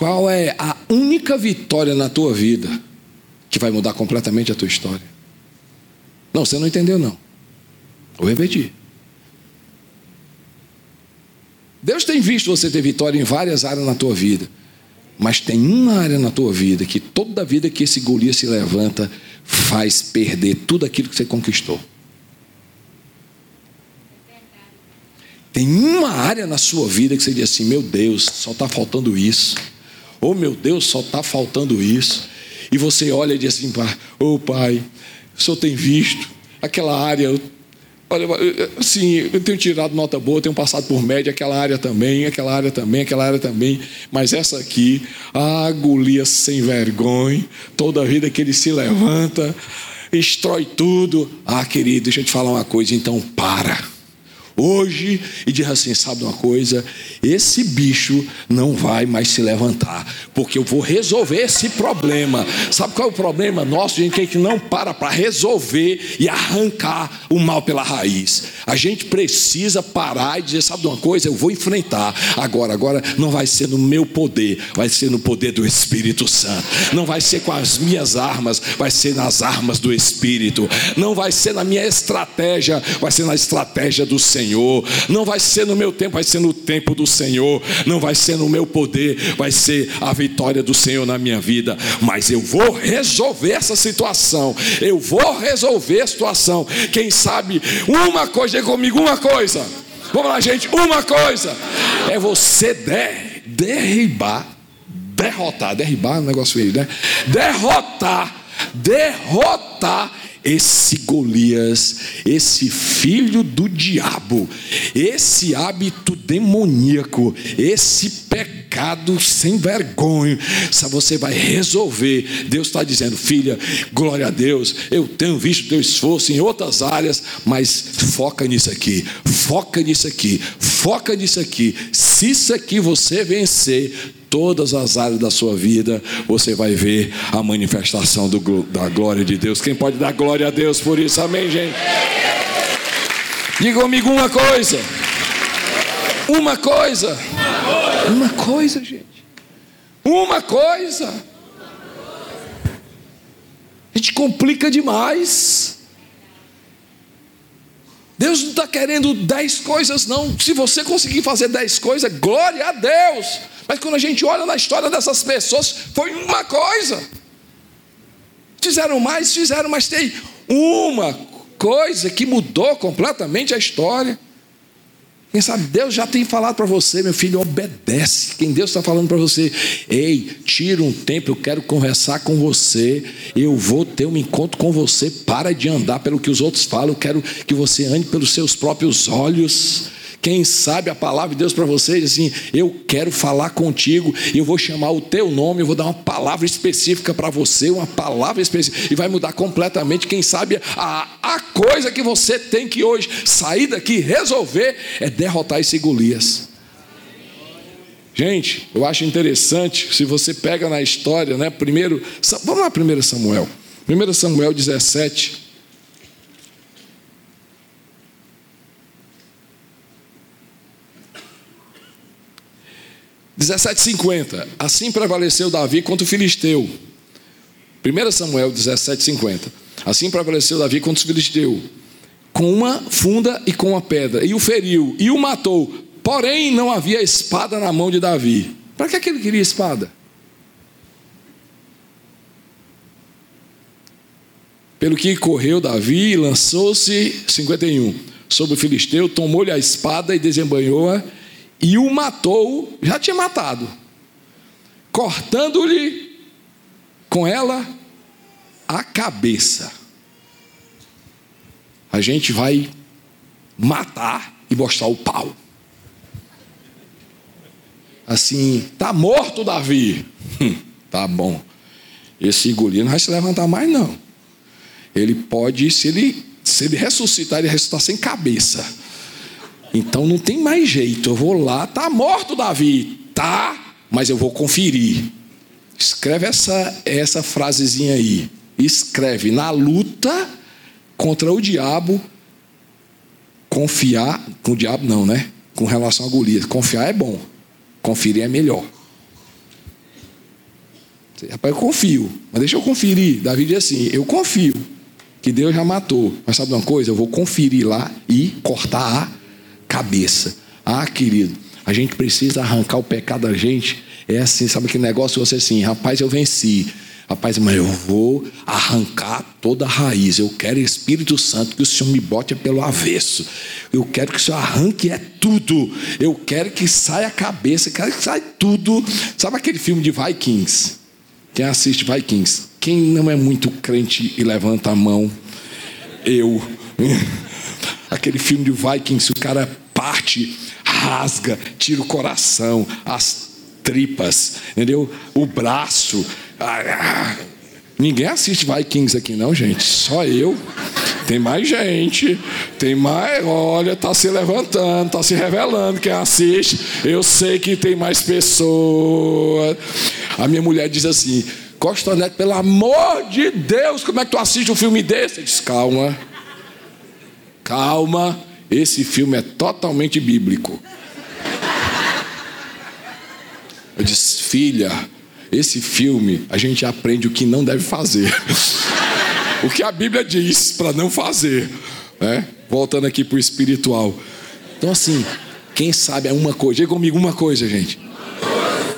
qual é a única vitória na tua vida que vai mudar completamente a tua história? Não, você não entendeu não. Vou repetir. Deus tem visto você ter vitória em várias áreas na tua vida. Mas tem uma área na tua vida que toda vida que esse Golias se levanta faz perder tudo aquilo que você conquistou. Tem uma área na sua vida que você diz assim: meu Deus, só está faltando isso. Oh meu Deus, só está faltando isso. E você olha e diz assim: oh pai, o senhor tem visto aquela área, Olha, assim, eu tenho tirado nota boa, tenho passado por média, aquela área também, aquela área também, aquela área também, mas essa aqui, a Golias sem vergonha, toda vida que ele se levanta, destrói tudo. Ah, querido, deixa eu te falar uma coisa, então para hoje e diz assim: sabe uma coisa? Esse bicho não vai mais se levantar, porque eu vou resolver esse problema. Sabe qual é o problema nosso? A gente não para para resolver e arrancar o mal pela raiz. A gente precisa parar e dizer: sabe uma coisa? Eu vou enfrentar. Agora, agora não vai ser no meu poder, vai ser no poder do Espírito Santo. Não vai ser com as minhas armas, vai ser nas armas do Espírito. Não vai ser na minha estratégia, vai ser na estratégia do Senhor. Senhor. Não vai ser no meu tempo, vai ser no tempo do Senhor. Não vai ser no meu poder, vai ser a vitória do Senhor na minha vida. Mas eu vou resolver essa situação. Eu vou resolver a situação. Quem sabe uma coisa, diga comigo uma coisa. Vamos lá, gente, uma coisa é você der, derribar, derrotar, derribar é um negócio feio, né? Derrotar, derrotar esse Golias, esse filho do diabo, esse hábito demoníaco, esse pecado sem vergonha, você vai resolver. Deus está dizendo, filha, glória a Deus, eu tenho visto teu esforço em outras áreas, mas foca nisso aqui, foca nisso aqui, foca nisso aqui. Se isso aqui você vencer, todas as áreas da sua vida, você vai ver a manifestação do, da glória de Deus. Quem pode dar glória a Deus por isso? Amém, gente? Diga comigo uma coisa. Uma coisa. Uma coisa, gente. Uma coisa. A gente complica demais. Deus não está querendo dez coisas, não. Se você conseguir fazer dez coisas, glória a Deus. Mas quando a gente olha na história dessas pessoas, foi uma coisa. Fizeram mais, fizeram, mas tem uma coisa que mudou completamente a história. Quem sabe Deus já tem falado para você, meu filho, obedece. Quem Deus está falando para você, ei, tira um tempo, eu quero conversar com você, eu vou ter um encontro com você. Para de andar pelo que os outros falam, eu quero que você ande pelos seus próprios olhos. Quem sabe a palavra de Deus para vocês, assim, eu quero falar contigo, eu vou chamar o teu nome, eu vou dar uma palavra específica para você, uma palavra específica, e vai mudar completamente. Quem sabe a, a coisa que você tem que hoje sair daqui, resolver, é derrotar esse Golias. Gente, eu acho interessante, se você pega na história, né? Primeiro, vamos lá, 1 Samuel. 1 Samuel 17. Dezessete cinquenta. Assim prevaleceu Davi contra o filisteu. 1 Samuel 17, 50. Assim prevaleceu Davi contra o filisteu, com uma funda e com uma pedra, e o feriu, e o matou, Porém, não havia espada na mão de Davi. Para que, ele queria espada? Pelo que correu Davi, lançou-se, 51, sobre o filisteu, tomou-lhe a espada e desembanhou-a, e o matou, já tinha matado, cortando-lhe com ela a cabeça. A gente vai matar e mostrar o pau assim: tá morto Davi. Hum, tá bom. Esse Golias não vai se levantar mais, não. Ele pode, se ele, se ele ressuscitar, ele ressuscitar sem cabeça. Então não tem mais jeito. Eu vou lá, tá morto Davi. Tá, mas eu vou conferir. Escreve essa, essa frasezinha aí. Escreve: na luta contra o diabo, confiar. Com o diabo, não, né? Com relação a Golias. Confiar é bom. Conferir é melhor. Rapaz, eu confio, mas deixa eu conferir. Davi diz assim: eu confio que Deus já matou, mas sabe uma coisa? Eu vou conferir lá e cortar a cabeça. Ah, querido, a gente precisa arrancar o pecado da gente. É assim, sabe que negócio você assim, rapaz, eu venci. Rapaz, mas eu vou arrancar toda a raiz. Eu quero Espírito Santo que o Senhor me bote pelo avesso. Eu quero que o Senhor arranque é tudo. Eu quero que saia a cabeça, eu quero que saia tudo. Sabe aquele filme de Vikings? Quem assiste Vikings? Quem não é muito crente e levanta a mão? Eu. Aquele filme de Vikings, o cara parte, rasga, tira o coração, as tripas, entendeu? O braço, Ninguém assiste Vikings aqui, não, gente. Só eu. Tem mais gente. Tem mais. Olha, tá se levantando, tá se revelando quem assiste. Eu sei que tem mais pessoas. A minha mulher diz assim: Costa Neto, pelo amor de Deus, como é que tu assiste um filme desse? Disse: Calma. Calma. Esse filme é totalmente bíblico. Eu disse: Filha esse filme, a gente aprende o que não deve fazer. o que a Bíblia diz para não fazer. Né? Voltando aqui para o espiritual. Então, assim, quem sabe é uma coisa. Diga comigo uma coisa, gente.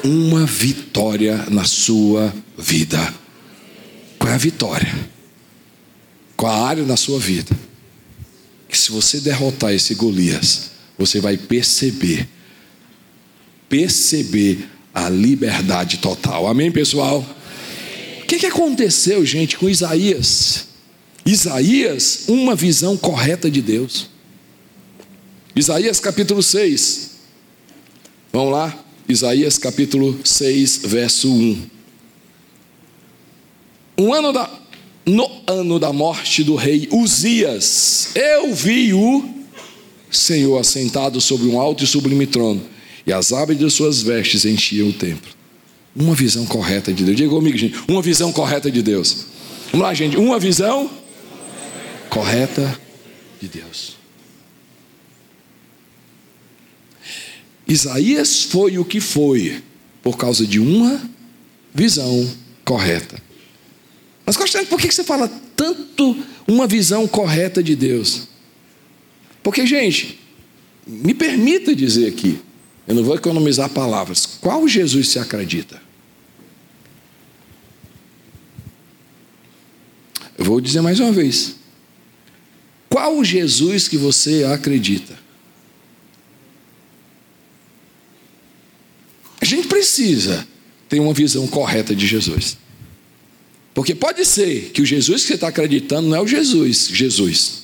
Uma vitória na sua vida. Qual é a vitória? Qual a área na sua vida? Que se você derrotar esse Golias, você vai perceber, perceber a liberdade total. Amém, pessoal? O que, que aconteceu, gente, com Isaías? Isaías, uma visão correta de Deus. Isaías capítulo 6. Vamos lá? Isaías capítulo 6, verso 1. Um ano da, no ano da morte do rei Uzias, eu vi o Senhor assentado sobre um alto e sublime trono e as abas de suas vestes enchiam o templo. Uma visão correta de Deus. Diga comigo, gente. Uma visão correta de Deus. Vamos lá, gente. Uma visão correta de Deus. Isaías foi o que foi por causa de uma visão correta. Mas Constantino, por que você fala tanto uma visão correta de Deus? Porque, gente, me permita dizer aqui, eu não vou economizar palavras. Qual Jesus se acredita? Eu vou dizer mais uma vez. Qual Jesus que você acredita? A gente precisa ter uma visão correta de Jesus. Porque pode ser que o Jesus que você está acreditando não é o Jesus, Jesus.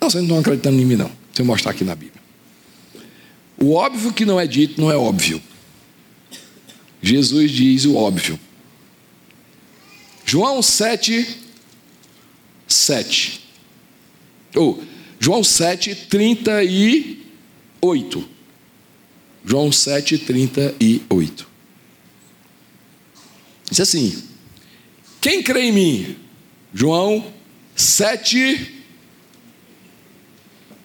Não, vocês não estão acreditando em mim, não. Deixa eu mostrar aqui na Bíblia. O óbvio que não é dito não é óbvio. Jesus diz o óbvio. João 7, 7. Ou, oh, João 7, 38. João 7, 38. Diz assim: Quem crê em mim? João 7,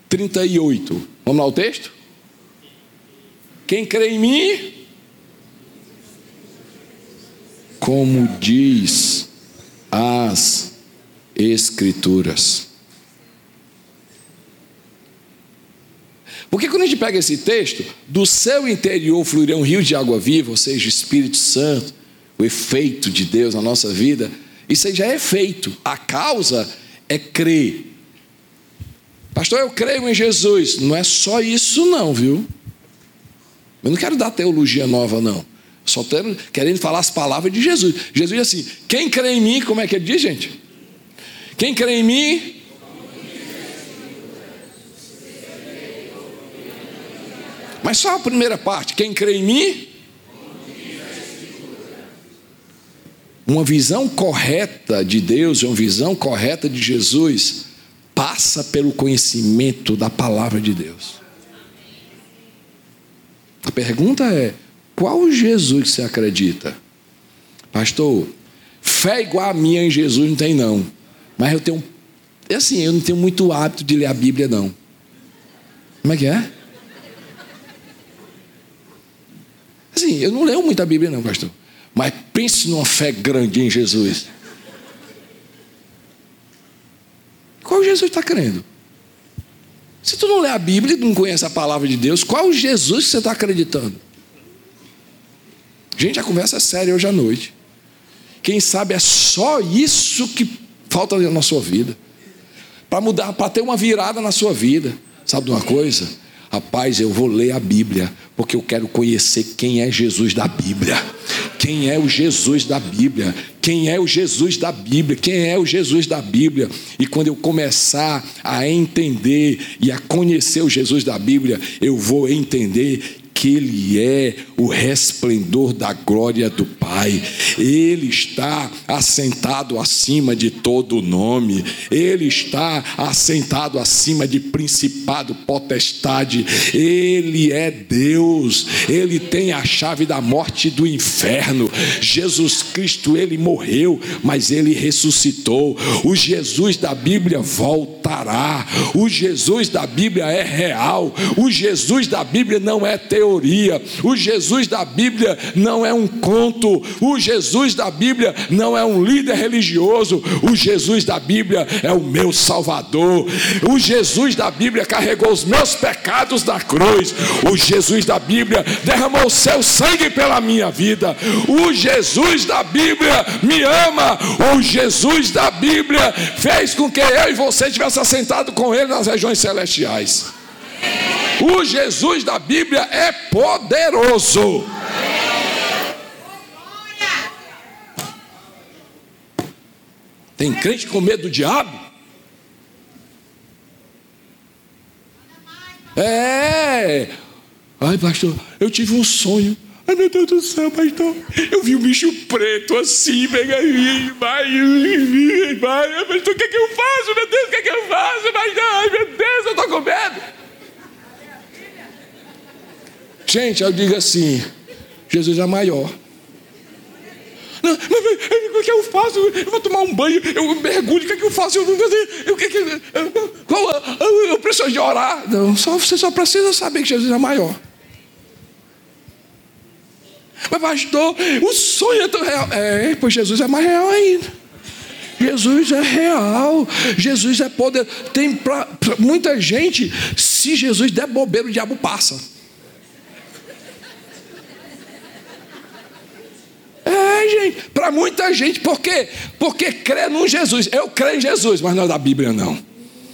38. Vamos lá o texto? Quem crê em mim? Como diz as Escrituras. Porque quando a gente pega esse texto, do seu interior fluirão rios de água viva, ou seja, Espírito Santo, o efeito de Deus na nossa vida, isso aí já é feito. A causa é crer. Pastor, eu creio em Jesus. Não é só isso, não, viu? Eu não quero dar teologia nova, não. Só estou querendo falar as palavras de Jesus. Jesus diz assim: quem crê em mim, como é que ele diz, gente? Quem crê em mim, Mas só a primeira parte, quem crê em mim? Uma visão correta de Deus, uma visão correta de Jesus, passa pelo conhecimento da palavra de Deus. A pergunta é: qual Jesus você acredita? Pastor, fé igual a minha em Jesus não tem não. Mas eu tenho, é assim, eu não tenho muito hábito de ler a Bíblia não. Como é que é? Assim, eu não leio muito a Bíblia, não, pastor. Mas pense numa fé grande em Jesus. Qual Jesus está crendo? Se tu não lê a Bíblia e não conhece a palavra de Deus, qual Jesus você está acreditando? Gente, a conversa é séria hoje à noite. Quem sabe é só isso que falta na sua vida. Para mudar, para ter uma virada na sua vida. Sabe de uma coisa? Rapaz, eu vou ler a Bíblia, porque eu quero conhecer quem é Jesus da Bíblia. Quem é o Jesus da Bíblia? Quem é o Jesus da Bíblia? Quem é o Jesus da Bíblia? E quando eu começar a entender e a conhecer o Jesus da Bíblia, eu vou entender que Ele é o resplendor da glória do Pai. Ele está assentado acima de todo nome. Ele está assentado acima de principado, potestade. Ele é Deus. Ele tem a chave da morte e do inferno. Jesus Cristo, ele morreu, mas ele ressuscitou. O Jesus da Bíblia voltará. O Jesus da Bíblia é real. O Jesus da Bíblia não é teoria teoria. O Jesus da Bíblia não é um conto. O Jesus da Bíblia não é um líder religioso. O Jesus da Bíblia é o meu Salvador. O Jesus da Bíblia carregou os meus pecados na cruz. O Jesus da Bíblia derramou o seu sangue pela minha vida. O Jesus da Bíblia me ama. O Jesus da Bíblia fez com que eu e você estivesse assentado com ele nas regiões celestiais. O Jesus da Bíblia é poderoso. Tem crente com medo do diabo? É. Ai, pastor, eu tive um sonho. Ai, meu Deus do céu, pastor. Eu vi um bicho preto assim, mega vai, vai, pastor, o que, é que eu faço? Meu Deus, o que, é que eu faço? Pastor, ai, meu Deus, eu estou com medo. Gente, eu digo assim: Jesus é maior. Não, o que eu faço? Eu vou tomar um banho, eu mergulho, o que, é que eu faço? Eu fazer. Eu, que, que, qual, eu, eu preciso de orar. Não, só, você só precisa saber que Jesus é maior. Mas, pastor, o sonho é tão real. É, pois Jesus é mais real ainda. Jesus é real, Jesus é poder. Tem pra, pra muita gente, se Jesus der bobeira, o diabo passa. Gente, para muita gente, por quê? Porque crê num Jesus. Eu creio em Jesus, mas não é da Bíblia, não.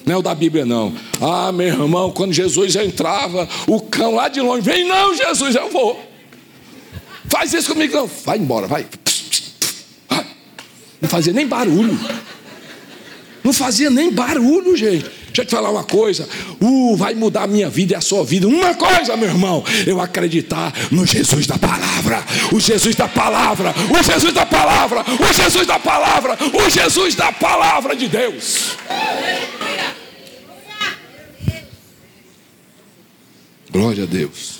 Não é o da Bíblia, não. Ah, meu irmão, quando Jesus entrava, o cão lá de longe, vem não, Jesus, eu vou. Faz isso comigo, não. Vai embora, vai. Não fazia nem barulho. Não fazia nem barulho, gente. Deixa eu te falar uma coisa. Uh, vai mudar a minha vida e a sua vida. Uma coisa, meu irmão. Eu acreditar no Jesus da palavra. O Jesus da palavra. O Jesus da palavra. O Jesus da palavra. O Jesus da palavra de Deus. Glória a Deus.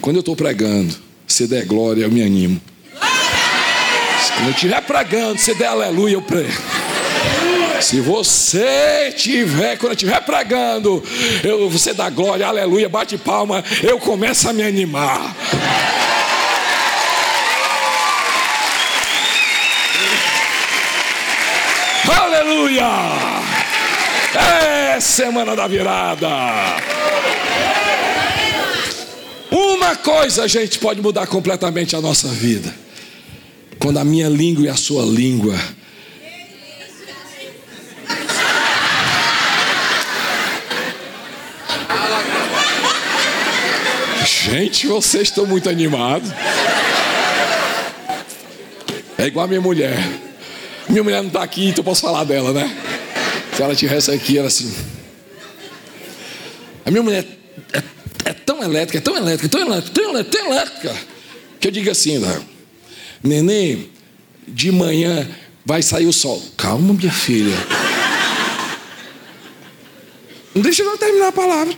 Quando eu estou pregando, você der glória, eu me animo. Quando eu estiver pregando, você der aleluia, eu prego. Se você tiver, quando eu estiver pregando, eu, você dá glória, aleluia, bate palma, eu começo a me animar. Aleluia! É semana da virada. Uma coisa, gente, pode mudar completamente a nossa vida. Quando a minha língua e a sua língua Gente, vocês estão muito animados. É igual a minha mulher. Minha mulher não está aqui, então eu posso falar dela, né? Se ela tivesse aqui, ela assim. A minha mulher é, é tão elétrica, é tão elétrica, tão elétrica, tão elétrica, tão elétrica, que eu digo assim, né? neném, de manhã vai sair o sol. Calma, minha filha. Não deixa eu terminar a palavra.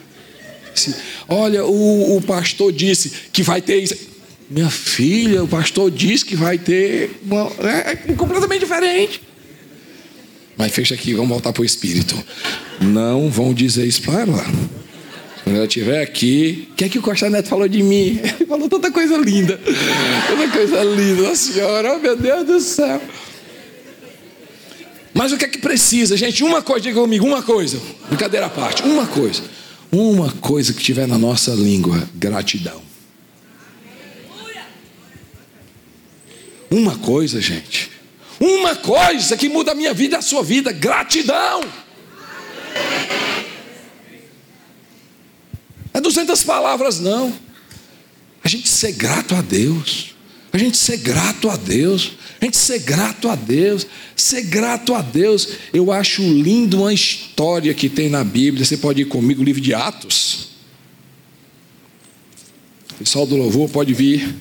Assim, Olha, o, o pastor disse que vai ter isso. Minha filha, o pastor disse que vai ter. Uma, é, é completamente diferente. Mas fecha aqui, vamos voltar para o Espírito. Não vão dizer isso para ela. Quando ela estiver aqui, o que é que o Costa Neto falou de mim? Ele falou tanta coisa linda. Tanta coisa linda, a senhora, oh meu Deus do céu. Mas o que é que precisa, gente? Uma coisa, diga comigo, uma coisa. Brincadeira à parte, uma coisa. Uma coisa que tiver na nossa língua: gratidão. Uma coisa, gente. Uma coisa que muda a minha vida e a sua vida: gratidão. É 200 palavras, não. A gente ser grato a Deus. A gente ser grato a Deus. A gente ser grato a Deus. Ser grato a Deus. Eu acho lindo uma história que tem na Bíblia. Você pode ir comigo, livro de Atos. O pessoal do louvor pode vir.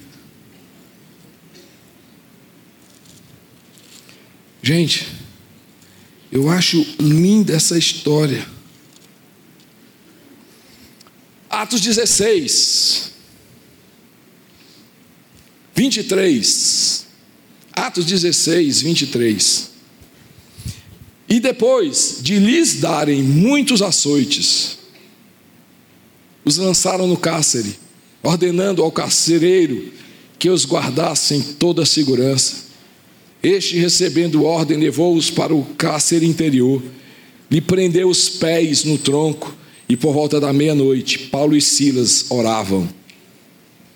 Gente, eu acho linda essa história. Atos 16, 23. Atos 16, 23. E depois de lhes darem muitos açoites, os lançaram no cárcere, ordenando ao carcereiro que os guardassem toda a segurança. Este, recebendo ordem, levou-os para o cárcere interior, lhe prendeu os pés no tronco, e por volta da meia-noite, Paulo e Silas oravam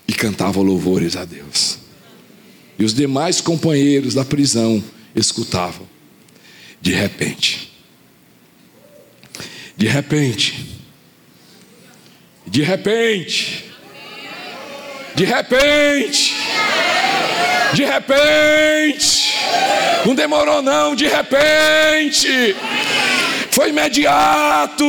e cantavam louvores a Deus. E os demais companheiros da prisão escutavam. De repente, de repente, de repente, de repente, de repente, não demorou não, de repente, foi imediato,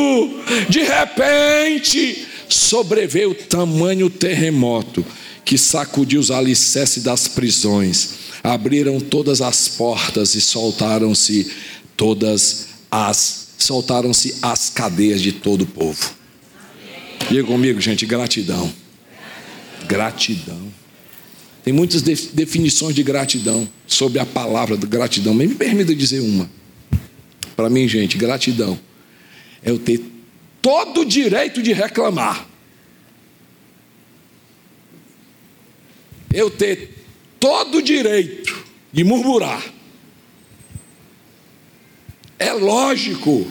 de repente, sobreveio tamanho terremoto que sacudiu os alicerces das prisões, abriram todas as portas e soltaram-se todas as soltaram-se as cadeias de todo o povo. Diga comigo, gente, gratidão. Gratidão. Tem muitas definições de gratidão sobre a palavra gratidão, mas me permita dizer uma. Para mim, gente, gratidão é eu ter todo o direito de reclamar. eu ter todo o direito de murmurar. É lógico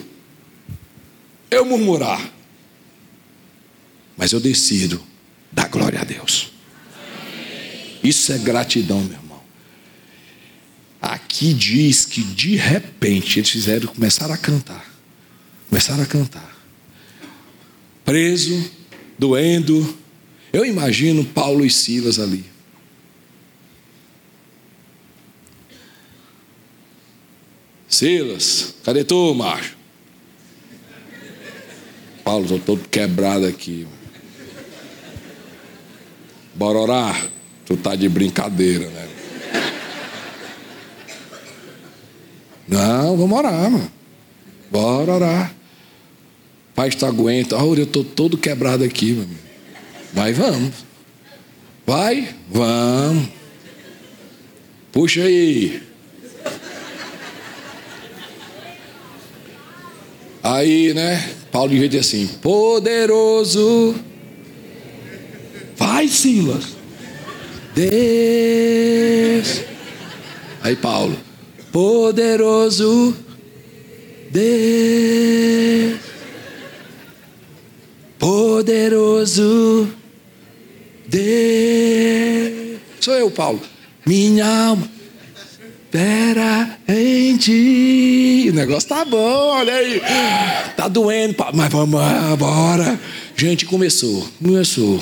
eu murmurar, mas eu decido dar glória a Deus. Isso é gratidão, meu irmão. Aqui diz que de repente eles fizeram, começaram a cantar. Começaram a cantar. Preso, doendo. Eu imagino Paulo e Silas ali. Silas, cadê tu, macho? Paulo, estou todo quebrado aqui. Bora orar? Tu tá de brincadeira, né? Não, vamos orar, mano. Bora orar. Pai, tu aguenta. Olha, eu estou todo quebrado aqui, meu amigo. Mas vamos. Vai? Vamos. Puxa aí. Aí, né? Paulo diz assim: poderoso. Vai, Silas. Deus. Aí, Paulo: poderoso. Deus. Poderoso. Deus. Sou eu, Paulo. Minha alma espera em ti. O negócio tá bom, olha aí. Tá doendo, mas vamos embora. Gente, começou, começou.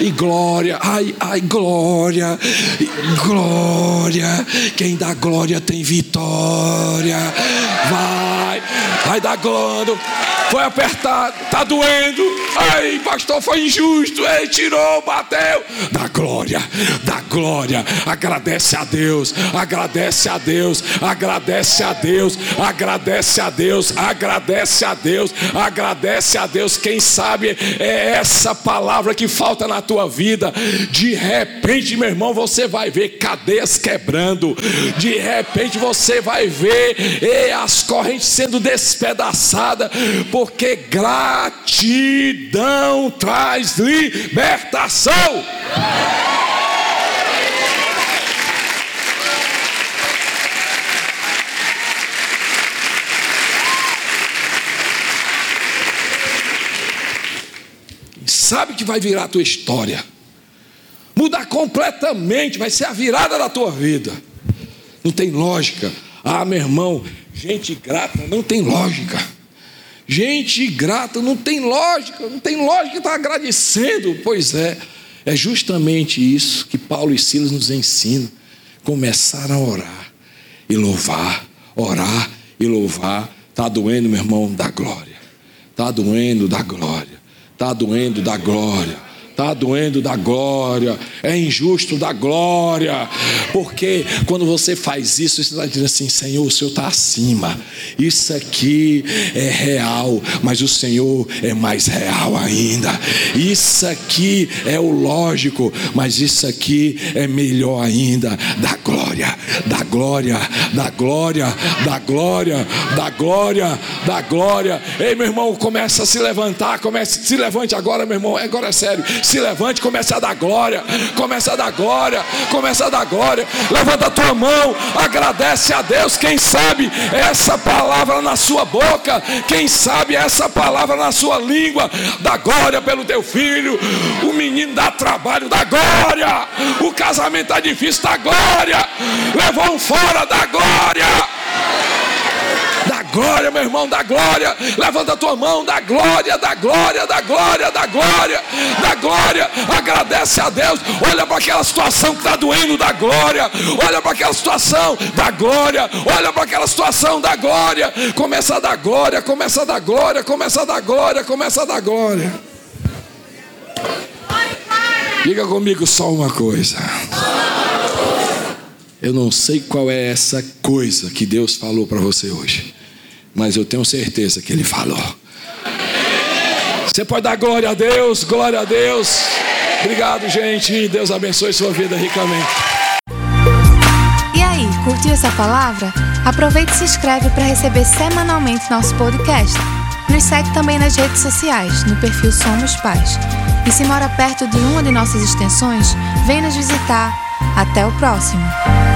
E glória, ai, ai, glória, glória. Quem dá glória tem vitória. Vai, vai dar glória. Foi apertado, tá doendo. Ai, pastor, foi injusto. Ele tirou, bateu. Dá glória, dá glória. Agradece a Deus, agradece a Deus, agradece a Deus, agradece a Deus, agradece a Deus, agradece a Deus. Quem sabe é essa palavra que falta na tua vida. De repente, meu irmão, você vai ver cadeias quebrando. De repente você vai ver e as correntes sendo despedaçadas, porque gratidão traz libertação. sabe que vai virar a tua história. Mudar completamente, vai ser a virada da tua vida. Não tem lógica. Ah, meu irmão, gente grata não tem lógica. Gente grata não tem lógica, não tem lógica estar agradecendo. Pois é, é justamente isso que Paulo e Silas nos ensinam. Começar a orar e louvar, orar e louvar. Está doendo, meu irmão, da glória. Está doendo da glória. Está doendo da glória. Está doendo da glória, é injusto da glória, porque quando você faz isso, você está dizendo assim: Senhor, o Senhor está acima, isso aqui é real, mas o Senhor é mais real ainda, isso aqui é o lógico, mas isso aqui é melhor ainda, da glória, da glória, da glória, da glória, da glória, da glória. Ei, meu irmão, começa a se levantar, comece, se levante agora, meu irmão, agora é sério se levante, comece a dar glória, comece a dar glória, comece a dar glória. Levanta a tua mão, agradece a Deus. Quem sabe essa palavra na sua boca, quem sabe essa palavra na sua língua, dá glória pelo teu filho. O menino dá trabalho, dá glória. O casamento está difícil, dá glória. Levou um fora, dá glória glória, meu irmão, da glória. Levanta a tua mão, da glória, da glória, da glória, da glória, da glória. Agradece a Deus. Olha para aquela situação que está doendo, da glória. Olha para aquela situação da glória. Olha para aquela situação da glória. Começa a dar glória, começa a dar glória, começa a dar glória, começa a dar glória. Diga comigo só uma coisa. Eu não sei qual é essa coisa que Deus falou para você hoje mas eu tenho certeza que Ele falou. Você pode dar glória a Deus, glória a Deus. Obrigado, gente. Deus abençoe sua vida ricamente. E aí, curtiu essa palavra? Aproveite e se inscreve para receber semanalmente nosso podcast. Nos segue também nas redes sociais, no perfil Somos Pais. E se mora perto de uma de nossas extensões, vem nos visitar. Até o próximo!